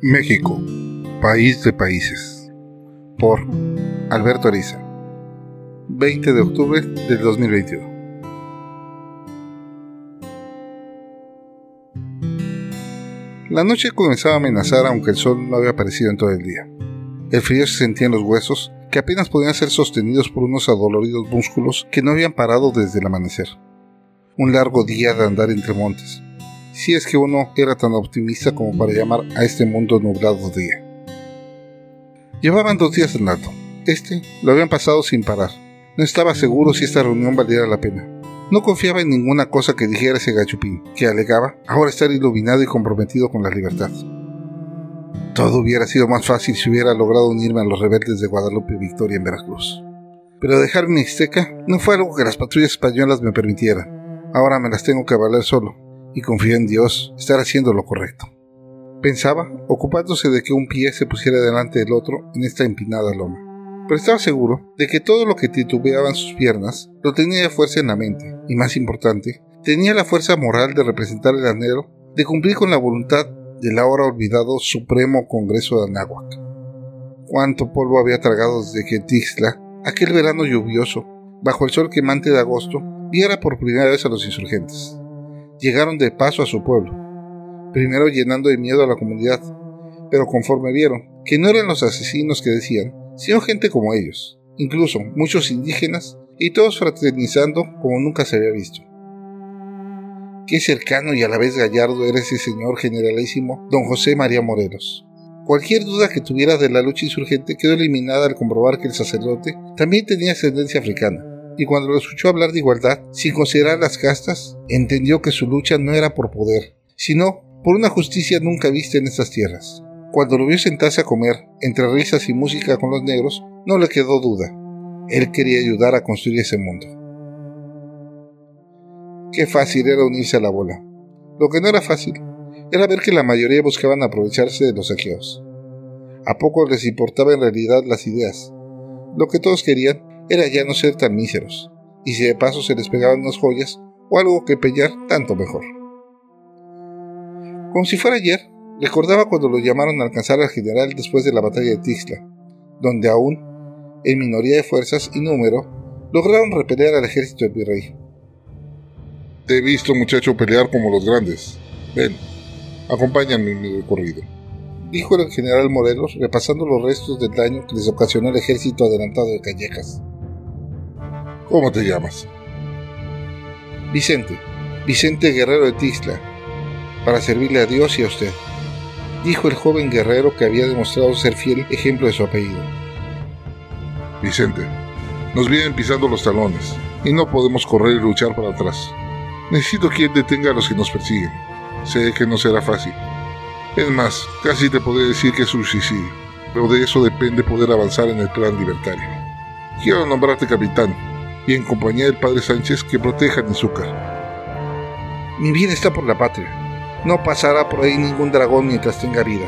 México, país de países. Por Alberto Ariza. 20 de octubre del 2021. La noche comenzaba a amenazar aunque el sol no había aparecido en todo el día. El frío se sentía en los huesos, que apenas podían ser sostenidos por unos adoloridos músculos que no habían parado desde el amanecer. Un largo día de andar entre montes, si es que uno era tan optimista como para llamar a este mundo nublado día. Llevaban dos días andando. Este lo habían pasado sin parar. No estaba seguro si esta reunión valiera la pena. No confiaba en ninguna cosa que dijera ese gachupín, que alegaba ahora estar iluminado y comprometido con la libertad. Todo hubiera sido más fácil si hubiera logrado unirme a los rebeldes de Guadalupe y Victoria en Veracruz. Pero dejar mi Ixteca no fue algo que las patrullas españolas me permitieran. Ahora me las tengo que valer solo, y confío en Dios estar haciendo lo correcto. Pensaba, ocupándose de que un pie se pusiera delante del otro en esta empinada loma. Pero estaba seguro de que todo lo que titubeaba en sus piernas lo tenía de fuerza en la mente, y más importante, tenía la fuerza moral de representar el anhelo de cumplir con la voluntad del ahora olvidado Supremo Congreso de Anáhuac. Cuánto polvo había tragado desde que Tixla, aquel verano lluvioso, bajo el sol quemante de agosto, viera por primera vez a los insurgentes llegaron de paso a su pueblo, primero llenando de miedo a la comunidad, pero conforme vieron que no eran los asesinos que decían, sino gente como ellos, incluso muchos indígenas, y todos fraternizando como nunca se había visto. Qué cercano y a la vez gallardo era ese señor generalísimo, don José María Morelos. Cualquier duda que tuviera de la lucha insurgente quedó eliminada al comprobar que el sacerdote también tenía ascendencia africana y cuando lo escuchó hablar de igualdad, sin considerar las castas, entendió que su lucha no era por poder, sino por una justicia nunca vista en estas tierras. Cuando lo vio sentarse a comer, entre risas y música con los negros, no le quedó duda. Él quería ayudar a construir ese mundo. Qué fácil era unirse a la bola. Lo que no era fácil era ver que la mayoría buscaban aprovecharse de los saqueos. A poco les importaba en realidad las ideas. Lo que todos querían era ya no ser tan míseros, y si de paso se les pegaban unas joyas o algo que peñar, tanto mejor. Como si fuera ayer, recordaba cuando lo llamaron a alcanzar al general después de la batalla de Tixla, donde aún, en minoría de fuerzas y número, lograron repeler al ejército del virrey. Te he visto, muchacho, pelear como los grandes. Ven, acompáñame en mi recorrido dijo el general Morelos, repasando los restos del daño que les ocasionó el ejército adelantado de Callejas. ¿Cómo te llamas? Vicente, Vicente Guerrero de Tixla, para servirle a Dios y a usted, dijo el joven guerrero que había demostrado ser fiel ejemplo de su apellido. Vicente, nos vienen pisando los talones y no podemos correr y luchar para atrás. Necesito quien detenga a los que nos persiguen. Sé que no será fácil. Es más, casi te podría decir que es un suicidio, pero de eso depende poder avanzar en el plan libertario. Quiero nombrarte capitán y en compañía del padre Sánchez que proteja a azúcar. Mi vida está por la patria. No pasará por ahí ningún dragón mientras tenga vida.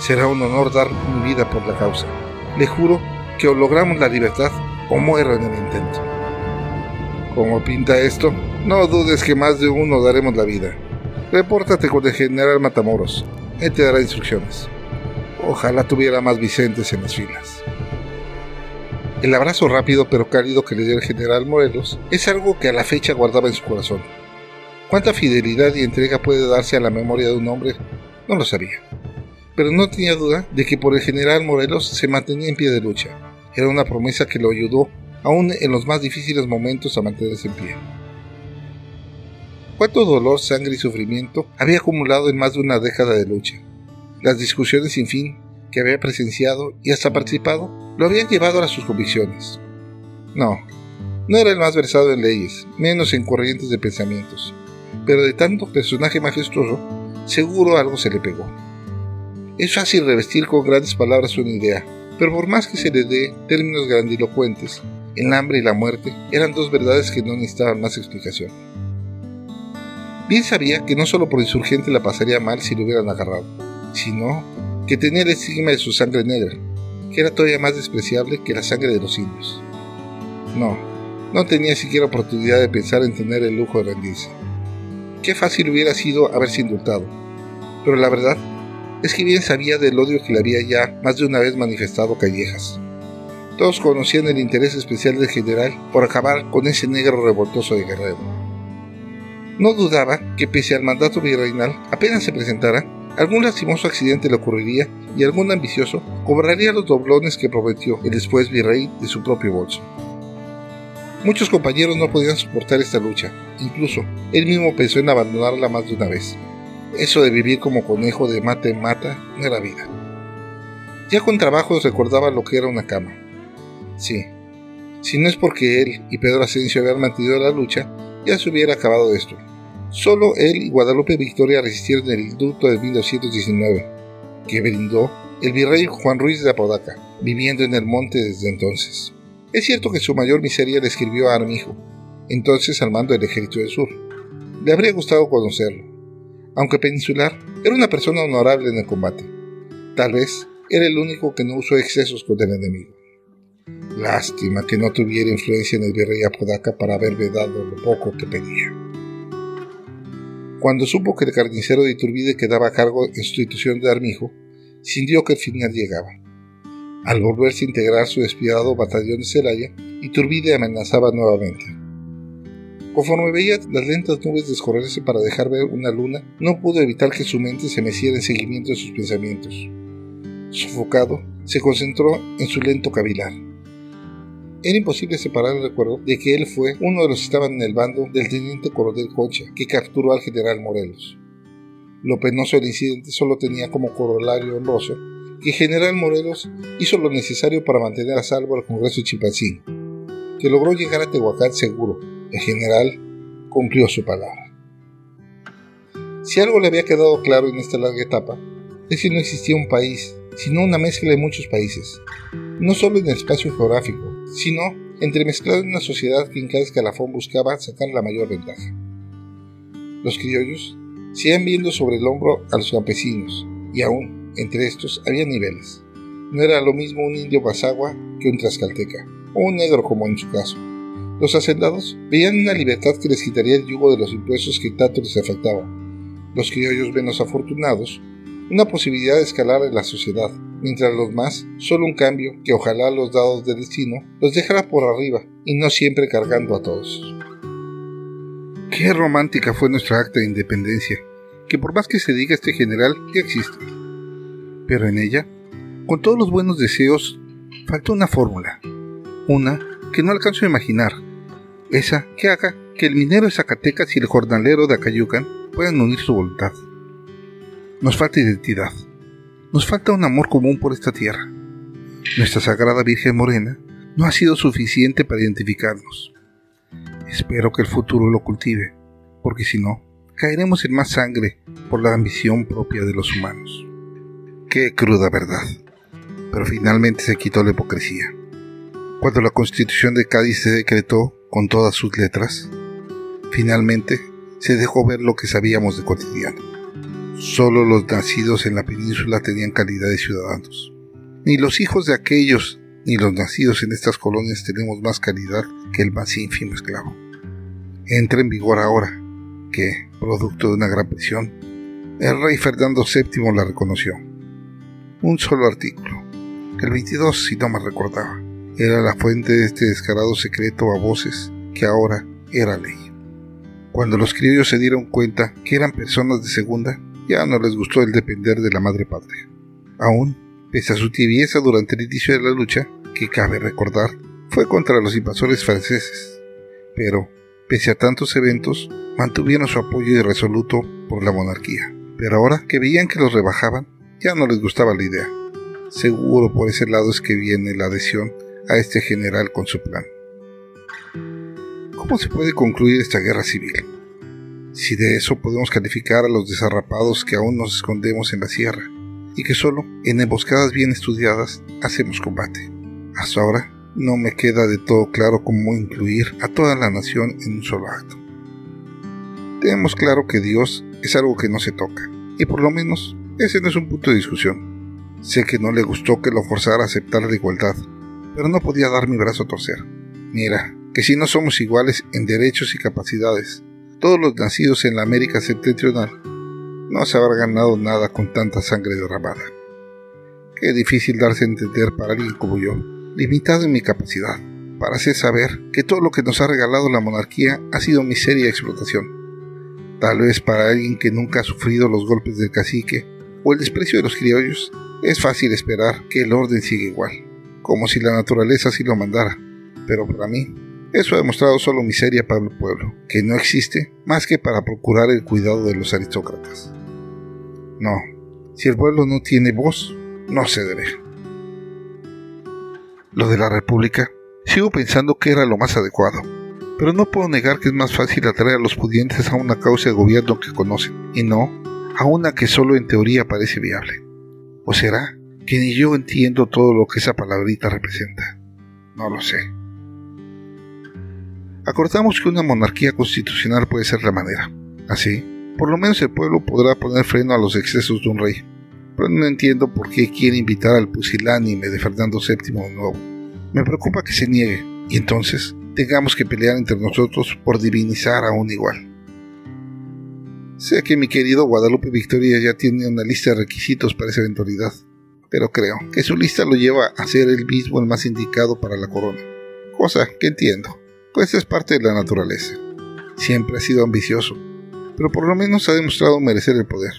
Será un honor dar mi vida por la causa. Le juro que o logramos la libertad o muero en el intento. Como pinta esto, no dudes que más de uno daremos la vida. Repórtate con el general Matamoros. Él te dará instrucciones. Ojalá tuviera más Vicentes en las filas. El abrazo rápido pero cálido que le dio el general Morelos es algo que a la fecha guardaba en su corazón. ¿Cuánta fidelidad y entrega puede darse a la memoria de un hombre? No lo sabía. Pero no tenía duda de que por el general Morelos se mantenía en pie de lucha. Era una promesa que lo ayudó, aún en los más difíciles momentos, a mantenerse en pie. Cuánto dolor, sangre y sufrimiento había acumulado en más de una década de lucha. Las discusiones sin fin que había presenciado y hasta participado lo habían llevado a sus convicciones. No, no era el más versado en leyes, menos en corrientes de pensamientos, pero de tanto personaje majestuoso, seguro algo se le pegó. Es fácil revestir con grandes palabras una idea, pero por más que se le dé términos grandilocuentes, el hambre y la muerte eran dos verdades que no necesitaban más explicación. Bien sabía que no solo por insurgente la pasaría mal si lo hubieran agarrado, sino que tenía el estigma de su sangre negra, que era todavía más despreciable que la sangre de los indios. No, no tenía siquiera oportunidad de pensar en tener el lujo de rendirse. Qué fácil hubiera sido haberse indultado, pero la verdad es que bien sabía del odio que le había ya más de una vez manifestado Callejas. Todos conocían el interés especial del general por acabar con ese negro revoltoso de Guerrero. No dudaba que pese al mandato virreinal apenas se presentara, algún lastimoso accidente le ocurriría y algún ambicioso cobraría los doblones que prometió el después virrey de su propio bolso. Muchos compañeros no podían soportar esta lucha, incluso él mismo pensó en abandonarla más de una vez. Eso de vivir como conejo de mata en mata no era vida. Ya con trabajos recordaba lo que era una cama. Sí, si no es porque él y Pedro Asensio habían mantenido la lucha, ya se hubiera acabado esto. Solo él y Guadalupe Victoria resistieron el indulto de 1919, que brindó el virrey Juan Ruiz de Apodaca, viviendo en el monte desde entonces. Es cierto que su mayor miseria le escribió a Armijo, entonces al mando del ejército del sur. Le habría gustado conocerlo. Aunque peninsular, era una persona honorable en el combate. Tal vez era el único que no usó excesos con el enemigo. Lástima que no tuviera influencia en el virrey Apodaca para haberle dado lo poco que pedía. Cuando supo que el carnicero de Iturbide quedaba a cargo en sustitución de Armijo, sintió que el final llegaba. Al volverse a integrar su despiadado batallón de Celaya, Iturbide amenazaba nuevamente. Conforme veía las lentas nubes descorrerse para dejar ver una luna, no pudo evitar que su mente se meciera en seguimiento de sus pensamientos. Sofocado, se concentró en su lento cavilar. Era imposible separar el recuerdo de que él fue uno de los que estaban en el bando del teniente coronel Concha, que capturó al general Morelos. Lo penoso del incidente solo tenía como corolario honroso que General Morelos hizo lo necesario para mantener a salvo al Congreso de Chipancín, que logró llegar a Tehuacán seguro. El general cumplió su palabra. Si algo le había quedado claro en esta larga etapa, es que no existía un país, sino una mezcla de muchos países, no solo en el espacio geográfico, sino entremezclado en una sociedad que en cada escalafón buscaba sacar la mayor ventaja. Los criollos siguen viendo sobre el hombro a los campesinos, y aún entre estos había niveles. No era lo mismo un indio basagua que un tlaxcalteca, o un negro como en su caso. Los hacendados veían una libertad que les quitaría el yugo de los impuestos que tanto les afectaba. Los criollos menos afortunados, una posibilidad de escalar en la sociedad, mientras los más, solo un cambio que ojalá los dados del destino los dejara por arriba y no siempre cargando a todos. Qué romántica fue nuestra acta de independencia, que por más que se diga este general, ya existe pero en ella, con todos los buenos deseos, falta una fórmula, una que no alcanzo a imaginar, esa que haga que el minero de Zacatecas y el jornalero de Acayucan puedan unir su voluntad. Nos falta identidad, nos falta un amor común por esta tierra. Nuestra Sagrada Virgen Morena no ha sido suficiente para identificarnos. Espero que el futuro lo cultive, porque si no, caeremos en más sangre por la ambición propia de los humanos. Qué cruda verdad. Pero finalmente se quitó la hipocresía. Cuando la constitución de Cádiz se decretó con todas sus letras, finalmente se dejó ver lo que sabíamos de cotidiano. Solo los nacidos en la península tenían calidad de ciudadanos. Ni los hijos de aquellos ni los nacidos en estas colonias tenemos más calidad que el más ínfimo esclavo. Entra en vigor ahora que, producto de una gran presión, el rey Fernando VII la reconoció un solo artículo. El 22, si no me recordaba, era la fuente de este descarado secreto a voces que ahora era ley. Cuando los criollos se dieron cuenta que eran personas de segunda, ya no les gustó el depender de la madre patria. Aún, pese a su tibieza durante el inicio de la lucha, que cabe recordar, fue contra los invasores franceses. Pero, pese a tantos eventos, mantuvieron su apoyo irresoluto por la monarquía. Pero ahora que veían que los rebajaban, ya no les gustaba la idea. Seguro por ese lado es que viene la adhesión a este general con su plan. ¿Cómo se puede concluir esta guerra civil? Si de eso podemos calificar a los desarrapados que aún nos escondemos en la sierra y que solo en emboscadas bien estudiadas hacemos combate. Hasta ahora no me queda de todo claro cómo incluir a toda la nación en un solo acto. Tenemos claro que Dios es algo que no se toca, y por lo menos ese no es un punto de discusión. Sé que no le gustó que lo forzara a aceptar la igualdad, pero no podía dar mi brazo a torcer. Mira, que si no somos iguales en derechos y capacidades, todos los nacidos en la América septentrional, no se habrá ganado nada con tanta sangre derramada. Qué difícil darse a entender para alguien como yo, limitado en mi capacidad, para hacer saber que todo lo que nos ha regalado la monarquía ha sido miseria y explotación. Tal vez para alguien que nunca ha sufrido los golpes del cacique o el desprecio de los criollos, es fácil esperar que el orden siga igual, como si la naturaleza así lo mandara. Pero para mí, eso ha demostrado solo miseria para el pueblo, que no existe más que para procurar el cuidado de los aristócratas. No, si el pueblo no tiene voz, no se debe. Lo de la República, sigo pensando que era lo más adecuado, pero no puedo negar que es más fácil atraer a los pudientes a una causa de gobierno que conocen, y no a una que solo en teoría parece viable. ¿O será que ni yo entiendo todo lo que esa palabrita representa? No lo sé. Acordamos que una monarquía constitucional puede ser la manera. Así, por lo menos el pueblo podrá poner freno a los excesos de un rey. Pero no entiendo por qué quiere invitar al pusilánime de Fernando VII de nuevo. Me preocupa que se niegue, y entonces tengamos que pelear entre nosotros por divinizar a un igual. Sé que mi querido Guadalupe Victoria ya tiene una lista de requisitos para esa eventualidad, pero creo que su lista lo lleva a ser el mismo el más indicado para la corona, cosa que entiendo pues es parte de la naturaleza. Siempre ha sido ambicioso, pero por lo menos ha demostrado merecer el poder.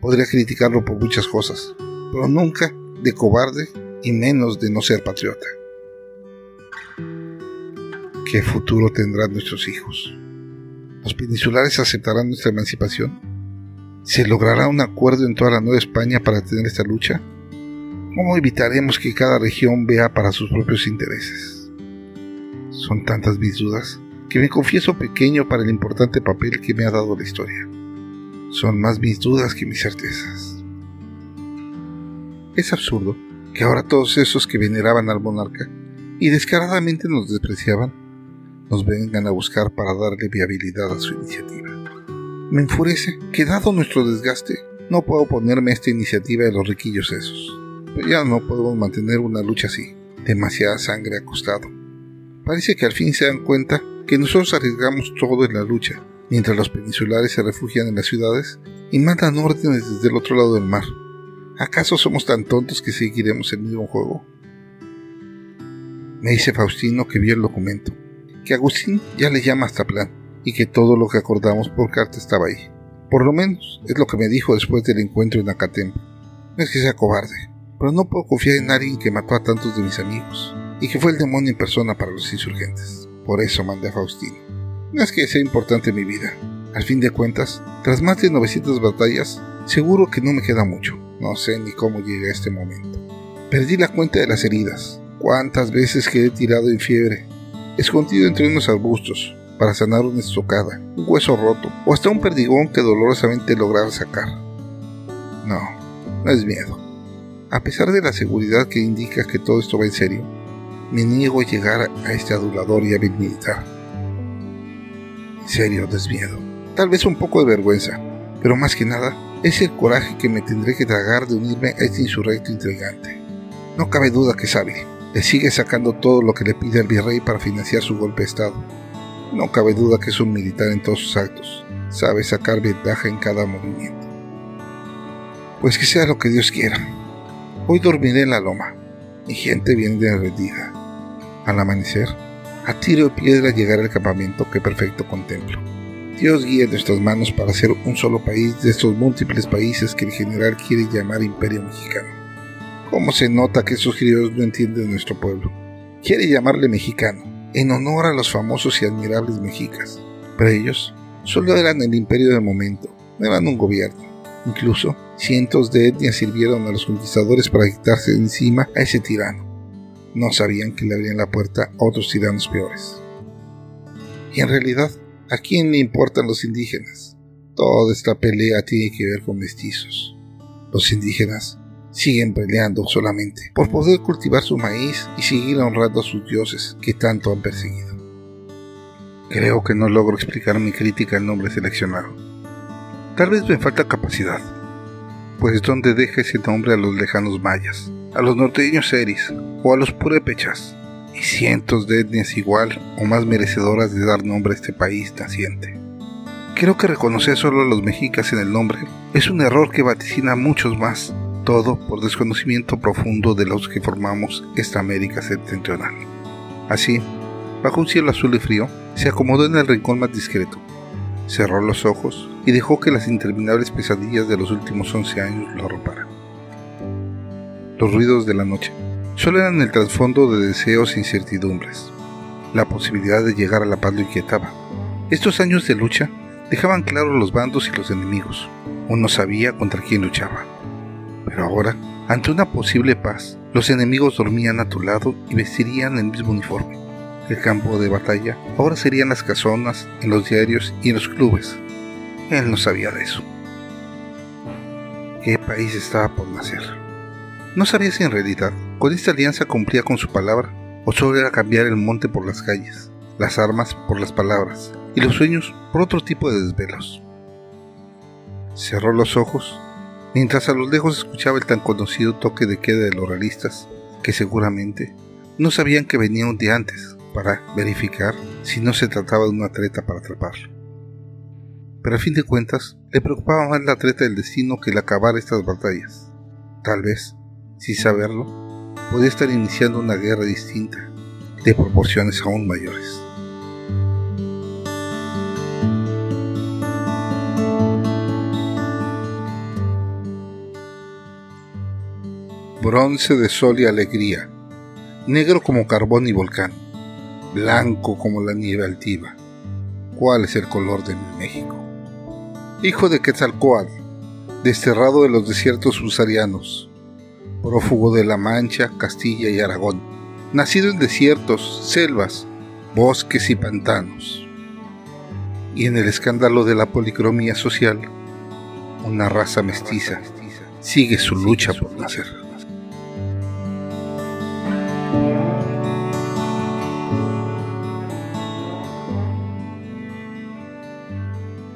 Podría criticarlo por muchas cosas, pero nunca de cobarde y menos de no ser patriota. ¿Qué futuro tendrán nuestros hijos? ¿Los peninsulares aceptarán nuestra emancipación? ¿Se logrará un acuerdo en toda la Nueva España para tener esta lucha? ¿Cómo evitaremos que cada región vea para sus propios intereses? Son tantas mis dudas que me confieso pequeño para el importante papel que me ha dado la historia. Son más mis dudas que mis certezas. Es absurdo que ahora todos esos que veneraban al monarca y descaradamente nos despreciaban, nos vengan a buscar para darle viabilidad a su iniciativa. Me enfurece que dado nuestro desgaste, no puedo oponerme a esta iniciativa de los riquillos esos. Pero ya no podemos mantener una lucha así. Demasiada sangre ha costado Parece que al fin se dan cuenta que nosotros arriesgamos todo en la lucha, mientras los peninsulares se refugian en las ciudades y mandan órdenes desde el otro lado del mar. ¿Acaso somos tan tontos que seguiremos el mismo juego? Me dice Faustino que vio el documento, que Agustín ya le llama hasta plan y que todo lo que acordamos por carta estaba ahí. Por lo menos es lo que me dijo después del encuentro en Acatempo. No es que sea cobarde, pero no puedo confiar en alguien que mató a tantos de mis amigos y que fue el demonio en persona para los insurgentes. Por eso mandé a Faustino. No es que sea importante mi vida. Al fin de cuentas, tras más de 900 batallas, seguro que no me queda mucho. No sé ni cómo llegué a este momento. Perdí la cuenta de las heridas. Cuántas veces quedé tirado en fiebre, escondido entre unos arbustos, para sanar una estocada, un hueso roto o hasta un perdigón que dolorosamente lograba sacar. No, no es miedo. A pesar de la seguridad que indica que todo esto va en serio, me niego a llegar a este adulador y hábil militar. En serio, desmiedo. Tal vez un poco de vergüenza, pero más que nada es el coraje que me tendré que tragar de unirme a este insurrecto intrigante. No cabe duda que sabe, le sigue sacando todo lo que le pide al virrey para financiar su golpe de Estado. No cabe duda que es un militar en todos sus actos, sabe sacar ventaja en cada movimiento. Pues que sea lo que Dios quiera. Hoy dormiré en la loma. Mi gente viene rendida. Al amanecer, a tiro de piedra llegar al campamento que perfecto contemplo. Dios guíe nuestras manos para ser un solo país de estos múltiples países que el general quiere llamar Imperio Mexicano. ¿Cómo se nota que esos criollos no entienden nuestro pueblo? Quiere llamarle mexicano, en honor a los famosos y admirables mexicas. Pero ellos solo eran el imperio del momento, no eran un gobierno. Incluso cientos de etnias sirvieron a los conquistadores para quitarse encima a ese tirano no sabían que le abrían la puerta a otros tiranos peores. Y en realidad, ¿a quién le importan los indígenas? Toda esta pelea tiene que ver con mestizos. Los indígenas siguen peleando solamente por poder cultivar su maíz y seguir honrando a sus dioses que tanto han perseguido. Creo que no logro explicar mi crítica al nombre seleccionado. Tal vez me falta capacidad, pues ¿dónde deja ese nombre a los lejanos mayas? a los norteños seris a los purépechas, y cientos de etnias igual o más merecedoras de dar nombre a este país naciente. Creo que reconocer solo a los mexicas en el nombre es un error que vaticina a muchos más, todo por desconocimiento profundo de los que formamos esta América septentrional. Así, bajo un cielo azul y frío, se acomodó en el rincón más discreto, cerró los ojos y dejó que las interminables pesadillas de los últimos 11 años lo arroparan. Los ruidos de la noche solo eran el trasfondo de deseos e incertidumbres. La posibilidad de llegar a la paz lo inquietaba. Estos años de lucha dejaban claros los bandos y los enemigos. Uno sabía contra quién luchaba. Pero ahora, ante una posible paz, los enemigos dormían a tu lado y vestirían el mismo uniforme. El campo de batalla ahora serían las casonas, en los diarios y en los clubes. Él no sabía de eso. ¿Qué país estaba por nacer? No sabía si en realidad con esta alianza cumplía con su palabra o solo era cambiar el monte por las calles, las armas por las palabras y los sueños por otro tipo de desvelos. Cerró los ojos mientras a lo lejos escuchaba el tan conocido toque de queda de los realistas, que seguramente no sabían que venía un día antes para verificar si no se trataba de una treta para atraparlo. Pero a fin de cuentas, le preocupaba más la treta del destino que el acabar estas batallas. Tal vez, sin saberlo, podía estar iniciando una guerra distinta, de proporciones aún mayores. bronce de sol y alegría, negro como carbón y volcán, blanco como la nieve altiva. ¿Cuál es el color de mi México? Hijo de Quetzalcoatl, desterrado de los desiertos usarianos, prófugo de La Mancha, Castilla y Aragón, nacido en desiertos, selvas, bosques y pantanos. Y en el escándalo de la policromía social, una raza mestiza sigue su lucha por nacer.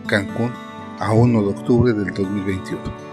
Cancún a 1 de octubre del 2021.